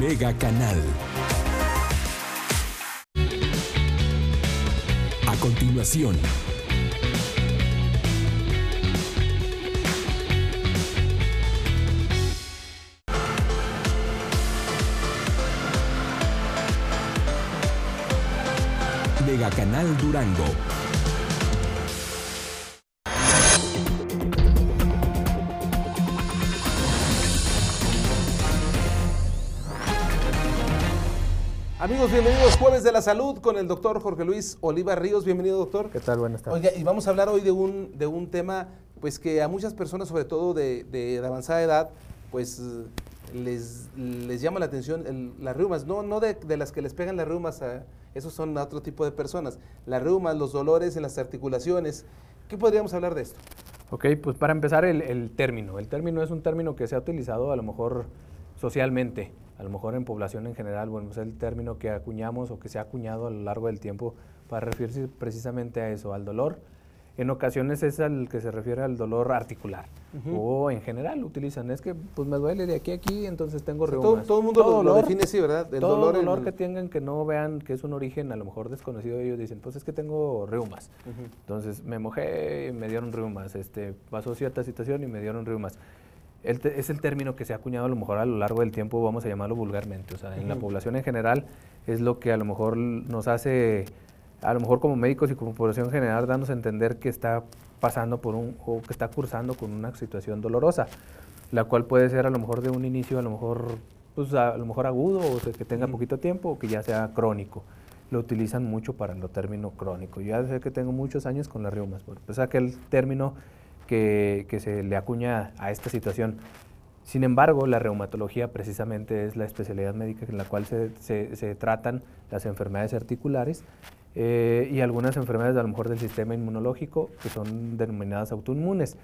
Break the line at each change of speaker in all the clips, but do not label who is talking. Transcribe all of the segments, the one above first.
Mega Canal. A continuación. Mega Canal Durango.
Amigos, bienvenidos Jueves de la Salud con el doctor Jorge Luis Oliva Ríos. Bienvenido, doctor.
¿Qué tal? Buenas tardes.
Oiga, y vamos a hablar hoy de un, de un tema pues que a muchas personas, sobre todo de, de- avanzada edad, pues les, les llama la atención el- las reumas. No, no de, de las que les pegan las reumas, a, esos son a otro tipo de personas. Las reumas, los dolores en las articulaciones. ¿Qué podríamos hablar de esto?
Ok, pues para empezar el, el término. El término es un término que se ha utilizado a lo mejor socialmente, a lo mejor en población en general, bueno, es el término que acuñamos o que se ha acuñado a lo largo del tiempo para referirse precisamente a eso, al dolor. En ocasiones es al que se refiere al dolor articular o en general utilizan, es que pues me duele de aquí a aquí, entonces tengo
Todo,
reumas.
todo el mundo lo, lo
dolor-
define así, ¿verdad? El
todo dolor,
el-
que tengan que no vean que es un origen a lo mejor desconocido, ellos dicen, pues es que tengo reumas.
Ujú.
Entonces me mojé y me dieron reumas, este, pasó cierta situación y me dieron reumas. El es el término que se ha acuñado a lo mejor a lo largo del tiempo, vamos a llamarlo vulgarmente. O sea, en la población en general es lo que a lo mejor nos hace, a lo mejor como médicos y como población en general, darnos a entender que está pasando por un, o que está cursando con una situación dolorosa, la cual puede ser a lo mejor de un inicio, a lo mejor, pues a, lo mejor agudo, o sea, que tenga
Ujú.
poquito tiempo, o que ya sea crónico. Lo utilizan mucho para el término crónico. Yo ya sé que tengo muchos años con las reumas, porque es aquel término que, que se le acuña a esta situación. Sin embargo, la reumatología precisamente es la especialidad médica en la cual se, se- se tratan las enfermedades articulares eh, y algunas enfermedades a lo mejor del sistema inmunológico que son denominadas autoinmunes.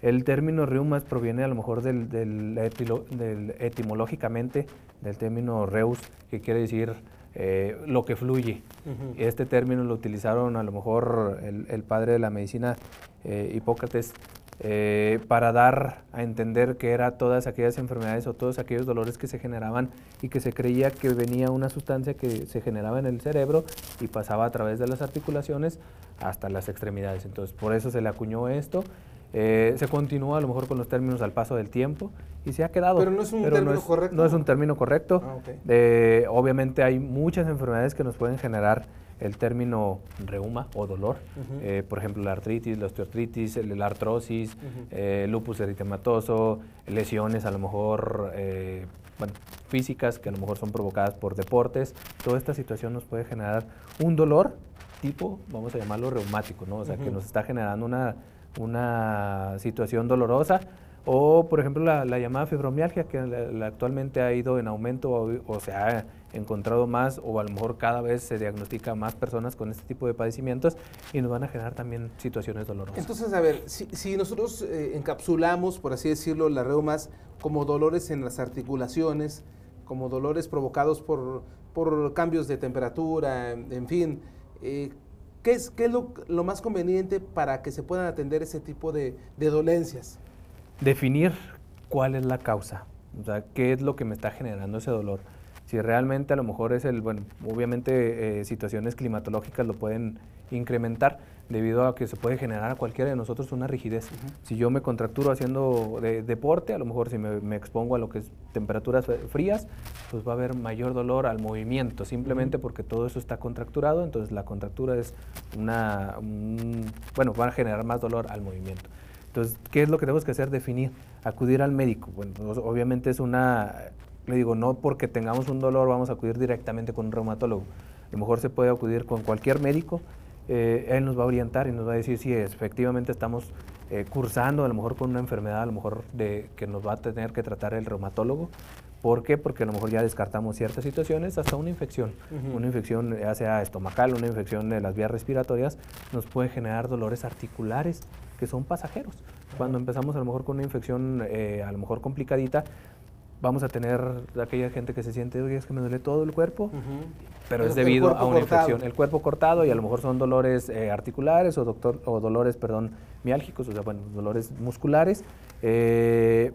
El término reumas proviene a lo mejor del, del etilo- del- etimológicamente del término reus, que quiere decir eh, lo que fluye.
Ujú.
Este término lo utilizaron a lo mejor el, el padre de la medicina, eh, Hipócrates, eh, para dar a entender que era todas aquellas enfermedades o todos aquellos dolores que se generaban y que se creía que venía una sustancia que se generaba en el cerebro y pasaba a través de las articulaciones hasta las extremidades. Entonces, por eso se le acuñó esto. Eh, se continúa a lo mejor con los términos al paso del tiempo y se ha quedado.
Pero no es un término
es-
correcto.
No es un término correcto.
Ah.
Eh, obviamente hay muchas enfermedades que nos pueden generar el término reuma o dolor. Eh, por ejemplo, la artritis, la osteoartritis, el- la artrosis, eh, lupus eritematoso, lesiones a lo mejor eh, bueno, físicas que a lo mejor son provocadas por deportes. Toda esta situación nos puede generar un dolor tipo, vamos a llamarlo reumático, ¿no? O sea, que nos está generando una, una situación dolorosa. O, por ejemplo, la, la llamada fibromialgia, que actualmente ha ido en aumento o, se ha encontrado más, o a lo mejor cada vez se diagnostica más personas con este tipo de padecimientos y nos van a generar también situaciones dolorosas.
Entonces, a ver, si, si nosotros eh, encapsulamos, por así decirlo, las reumas como dolores en las articulaciones, como dolores provocados por, por cambios de temperatura, en, fin, eh, ¿qué es, qué es lo, lo más conveniente para que se puedan atender ese tipo de dolencias?
Definir cuál es la causa, o sea, qué es lo que me está generando ese dolor. Si realmente a lo mejor es el, bueno, obviamente eh, situaciones climatológicas lo pueden incrementar debido a que se puede generar a cualquiera de nosotros una rigidez. Si yo me contracturo haciendo de- deporte, a lo mejor si me, me expongo a lo que es temperaturas frías, pues va a haber mayor dolor al movimiento, simplemente porque todo eso está contracturado, entonces la contractura es una, un- bueno, va a generar más dolor al movimiento. Entonces, ¿qué es lo que tenemos que hacer? Definir, acudir al médico. Bueno, obviamente es una, le digo, no porque tengamos un dolor vamos a acudir directamente con un reumatólogo. A lo mejor se puede acudir con cualquier médico, eh, él nos va a orientar y nos va a decir si efectivamente estamos eh, cursando a lo mejor con una enfermedad, a lo mejor de, que nos va a tener que tratar el reumatólogo. ¿Por qué? Porque a lo mejor ya descartamos ciertas situaciones, hasta una infección. Una infección, ya sea estomacal, una infección de las vías respiratorias, nos puede generar dolores articulares que son pasajeros. Cuando empezamos a lo mejor con una infección eh, a lo mejor complicadita, vamos a tener aquella gente que se siente, oye, es que me duele todo el cuerpo, pero es debido a una
cortado.
infección. El cuerpo cortado y a lo mejor son dolores eh, articulares o, doctor, o dolores, perdón, miálgicos, o sea, bueno, dolores musculares. eh,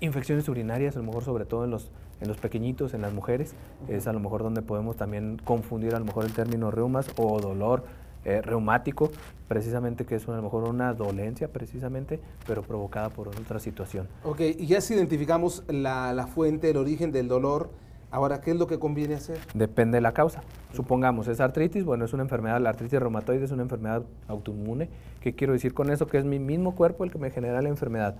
infecciones urinarias, a lo mejor sobre todo en los, en los pequeñitos, en las mujeres, es a lo mejor donde podemos también confundir a lo mejor el término reumas o dolor eh, reumático, precisamente que es a lo mejor una dolencia precisamente, pero provocada por otra situación.
Ok, y ya si identificamos la, la fuente, el origen del dolor, Ahora, ¿qué es lo que conviene hacer?
Depende de la causa. Supongamos, es artritis, bueno, es una enfermedad, la artritis reumatoide es una enfermedad autoinmune. ¿Qué quiero decir con eso? Que es mi mismo cuerpo el que me genera la enfermedad.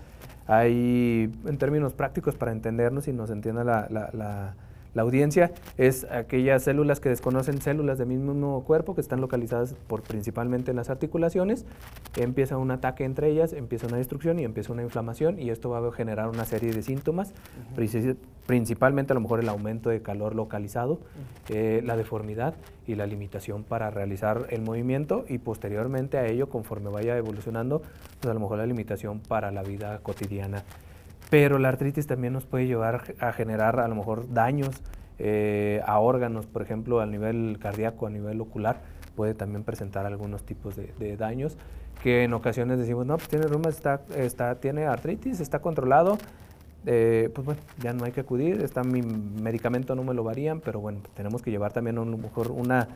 Hay, en términos prácticos, para entendernos y nos entienda la, la la audiencia es aquellas células que desconocen células del mismo cuerpo, que están localizadas por, principalmente en las articulaciones. Empieza un ataque entre ellas, empieza una destrucción y empieza una inflamación y esto va a generar una serie de síntomas, principalmente a lo mejor el aumento de calor localizado, eh, la deformidad y la limitación para realizar el movimiento y posteriormente a ello, conforme vaya evolucionando, pues a lo mejor la limitación para la vida cotidiana pero la artritis también nos puede llevar a generar a lo mejor daños eh, a órganos, por ejemplo, a nivel cardíaco, a nivel ocular, puede también presentar algunos tipos de, daños que en ocasiones decimos, no, pues tiene reumas, está, está, tiene artritis, está controlado, eh, pues bueno, ya no hay que acudir, está mi medicamento no me lo varían, pero bueno, tenemos que llevar también a lo mejor una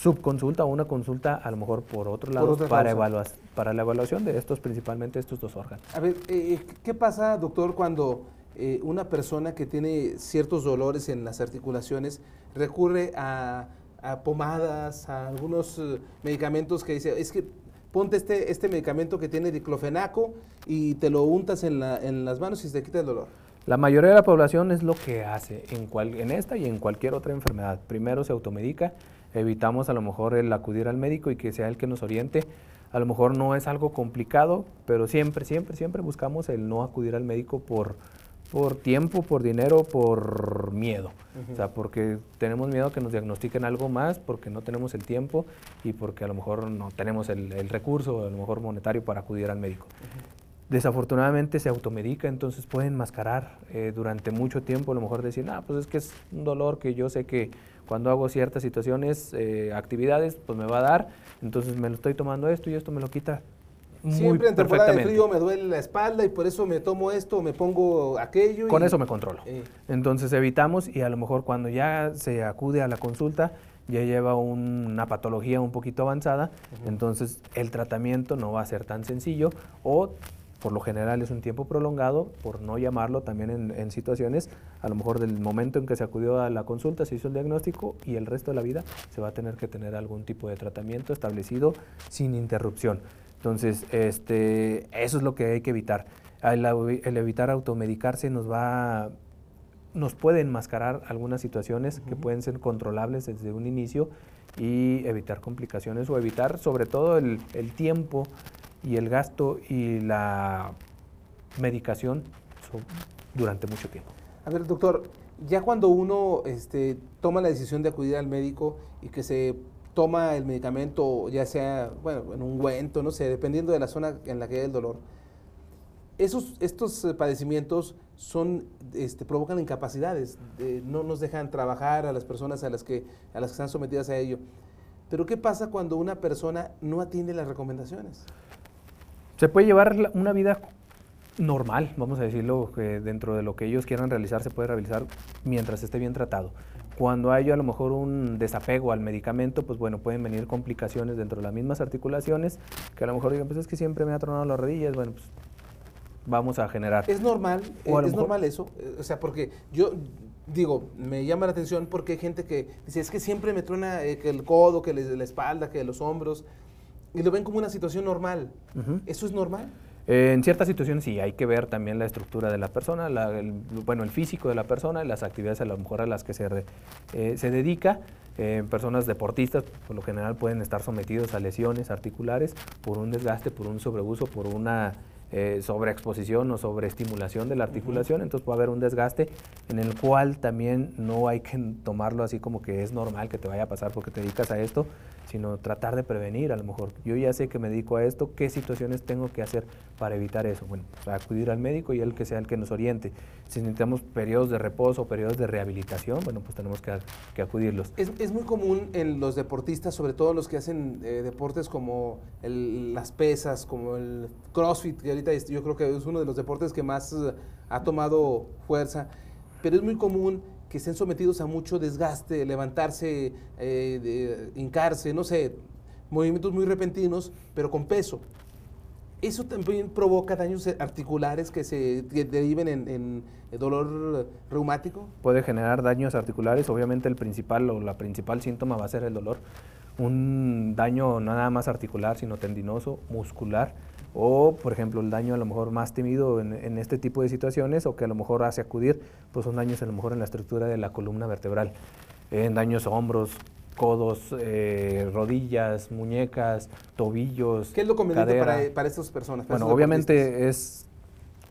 subconsulta o una consulta a lo mejor por otro lado para, para la evaluación de estos, principalmente estos dos órganos.
A ver, eh, eh, ¿qué pasa, doctor, cuando eh, una persona que tiene ciertos dolores en las articulaciones recurre a, pomadas, a algunos medicamentos que dice, es que ponte este, este medicamento que tiene diclofenaco y te lo untas en, la, en las manos y se te quita el dolor?
La mayoría de la población es lo que hace en, cual, en esta y en cualquier otra enfermedad. Primero se automedica, evitamos a lo mejor el acudir al médico y que sea el que nos oriente. A lo mejor no es algo complicado, pero siempre, siempre, siempre buscamos el no acudir al médico por, por tiempo, por dinero, por miedo. O sea, porque tenemos miedo a que nos diagnostiquen algo más, porque no tenemos el tiempo y porque a lo mejor no tenemos el, el recurso, a lo mejor monetario para acudir al médico. Desafortunadamente se automedica, entonces pueden mascarar eh, durante mucho tiempo, a lo mejor decir, ah, pues es que es un dolor que yo sé que cuando hago ciertas situaciones, eh, actividades, pues me va a dar, entonces me lo estoy tomando esto y esto me lo quita.
Muy Siempre en temporada de frío me duele la espalda y por eso me tomo esto, me pongo aquello.
Con eso me controlo. Entonces evitamos y a lo mejor cuando ya se acude a la consulta, ya lleva una patología un poquito avanzada, entonces el tratamiento no va a ser tan sencillo o por lo general es un tiempo prolongado, por no llamarlo también en, situaciones, a lo mejor del momento en que se acudió a la consulta, se hizo el diagnóstico y el resto de la vida se va a tener que tener algún tipo de tratamiento establecido sin interrupción. Entonces, este, eso es lo que hay que evitar. El, evitar automedicarse nos va nos puede enmascarar algunas situaciones que pueden ser controlables desde un inicio y evitar complicaciones o evitar sobre todo el, el tiempo y el gasto y la medicación durante mucho tiempo.
A ver, doctor, ya cuando uno este, toma la decisión de acudir al médico y que se toma el medicamento, ya sea, bueno, en un ungüento, no sé, dependiendo de la zona en la que hay el dolor, esos, estos padecimientos son, este, provocan incapacidades, no nos dejan trabajar a las personas a las, que, a las que están sometidas a ello. Pero ¿qué pasa cuando una persona no atiende las recomendaciones?
Se puede llevar una vida normal, vamos a decirlo, que dentro de lo que ellos quieran realizar se puede realizar mientras esté bien tratado. Cuando hay a lo mejor un desapego al medicamento, pues bueno, pueden venir complicaciones dentro de las mismas articulaciones, que a lo mejor digan, pues es que siempre me ha tronado las rodillas, bueno, pues vamos a generar.
Es normal, es normal eso, o sea, porque yo digo, me llama la atención porque hay gente que dice, es que siempre me truena eh, que el codo, que la espalda, que los hombros, y lo ven como una situación normal. ¿Eso es normal?
Eh, en ciertas situaciones sí, hay que ver también la estructura de la persona, el, bueno, el físico de la persona, las actividades a lo mejor a las que se, eh, se dedica. Eh, personas deportistas por lo general pueden estar sometidos a lesiones articulares por un desgaste, por un sobreuso, por una sobreexposición o sobreestimulación de la articulación, entonces puede haber un desgaste en el cual también no hay que tomarlo así como que es normal que te vaya a pasar porque te dedicas a esto, sino tratar de prevenir a lo mejor. Yo ya sé que me dedico a esto, ¿qué situaciones tengo que hacer para evitar eso? Bueno, acudir al médico y él que sea el que nos oriente. Si necesitamos periodos de reposo, periodos de rehabilitación, bueno, pues tenemos que, que acudirlos.
Es, muy común en los deportistas, sobre todo los que hacen eh, deportes como las pesas, como el CrossFit, que yo creo que es uno de los deportes que más eh, ha tomado fuerza pero es muy común que estén sometidos a mucho desgaste, levantarse, eh, de- hincarse, no sé, movimientos muy repentinos, pero con peso. Eso también provoca daños articulares que se que deriven en, en dolor reumático.
puede generar daños articulares. Obviamente el principal o la principal síntoma va a ser el dolor. Un daño no nada más articular, sino tendinoso, muscular. O, por ejemplo, el daño a lo mejor más temido en, en este tipo de situaciones o que a lo mejor hace acudir, pues son daños a lo mejor en la estructura de la columna vertebral. En daños a hombros, codos, eh, rodillas, muñecas, tobillos.
¿Qué es lo conveniente
cadera.
para, para estas personas? para
Bueno, obviamente es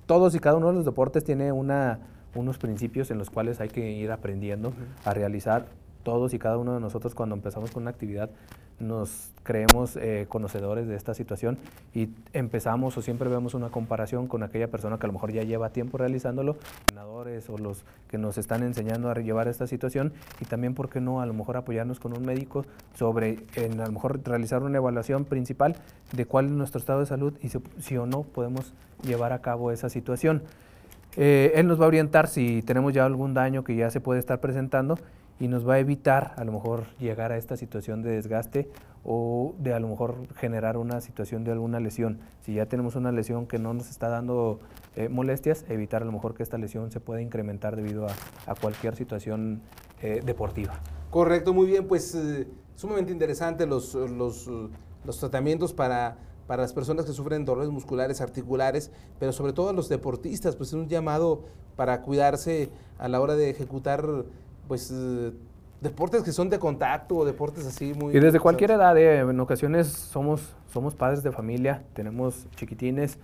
todos y cada uno de los deportes tiene una, unos principios en los cuales hay que ir aprendiendo a realizar. Todos y cada uno de nosotros cuando empezamos con una actividad nos creemos eh, conocedores de esta situación y empezamos o siempre vemos una comparación con aquella persona que a lo mejor ya lleva tiempo realizándolo, entrenadores o los que nos están enseñando a llevar esta situación y también, ¿por qué no? A lo mejor apoyarnos con un médico sobre, en, a lo mejor realizar una evaluación principal de cuál es nuestro estado de salud y si, si o no podemos llevar a cabo esa situación. Eh, él nos va a orientar si tenemos ya algún daño que ya se puede estar presentando y nos va a evitar a lo mejor llegar a esta situación de desgaste o de a lo mejor generar una situación de alguna lesión. Si ya tenemos una lesión que no nos está dando eh, molestias, evitar a lo mejor que esta lesión se pueda incrementar debido a, cualquier situación eh, deportiva.
Correcto, muy bien, pues sumamente interesante los, los tratamientos para, para las personas que sufren dolores musculares, articulares, pero sobre todo a los deportistas, pues es un llamado para cuidarse a la hora de ejecutar pues eh, deportes que son de contacto o deportes así muy...
Y desde cualquier edad, eh, en ocasiones somos, somos padres de familia, tenemos chiquitines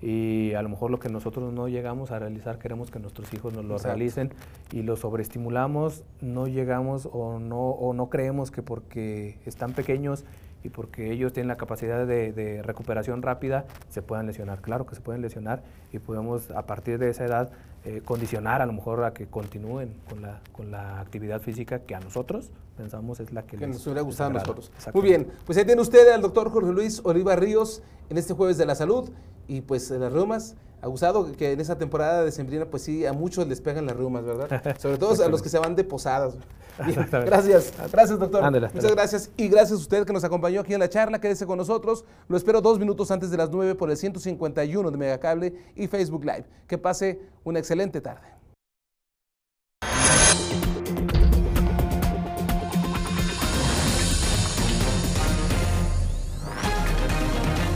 y a lo mejor lo que nosotros no llegamos a realizar queremos que nuestros hijos nos lo
Exacto.
realicen y lo sobreestimulamos, no llegamos o no, o no creemos que porque están pequeños y porque ellos tienen la capacidad de, de recuperación rápida se puedan lesionar. Claro que se pueden lesionar y podemos a partir de esa edad eh, condicionar a lo mejor a que continúen con la, con la actividad física que a nosotros pensamos es la que,
que
les-
nos hubiera gustado a nosotros. Muy bien, pues ahí tiene usted al doctor Jorge Luis Oliva Ríos en este jueves de la salud y pues eh, las reumas. Ha gustado que en esa temporada de sembrina pues sí, a muchos les pegan las reumas, ¿verdad? Sobre todo a los que se van de posadas. Bien, gracias, gracias doctor.
Ándale,
Muchas gracias y gracias a usted que nos acompañó aquí en la charla. Quédese con nosotros. Lo espero dos minutos antes de las 9 por el 151 de Megacable y Facebook Live. Que pase una excelente tarde.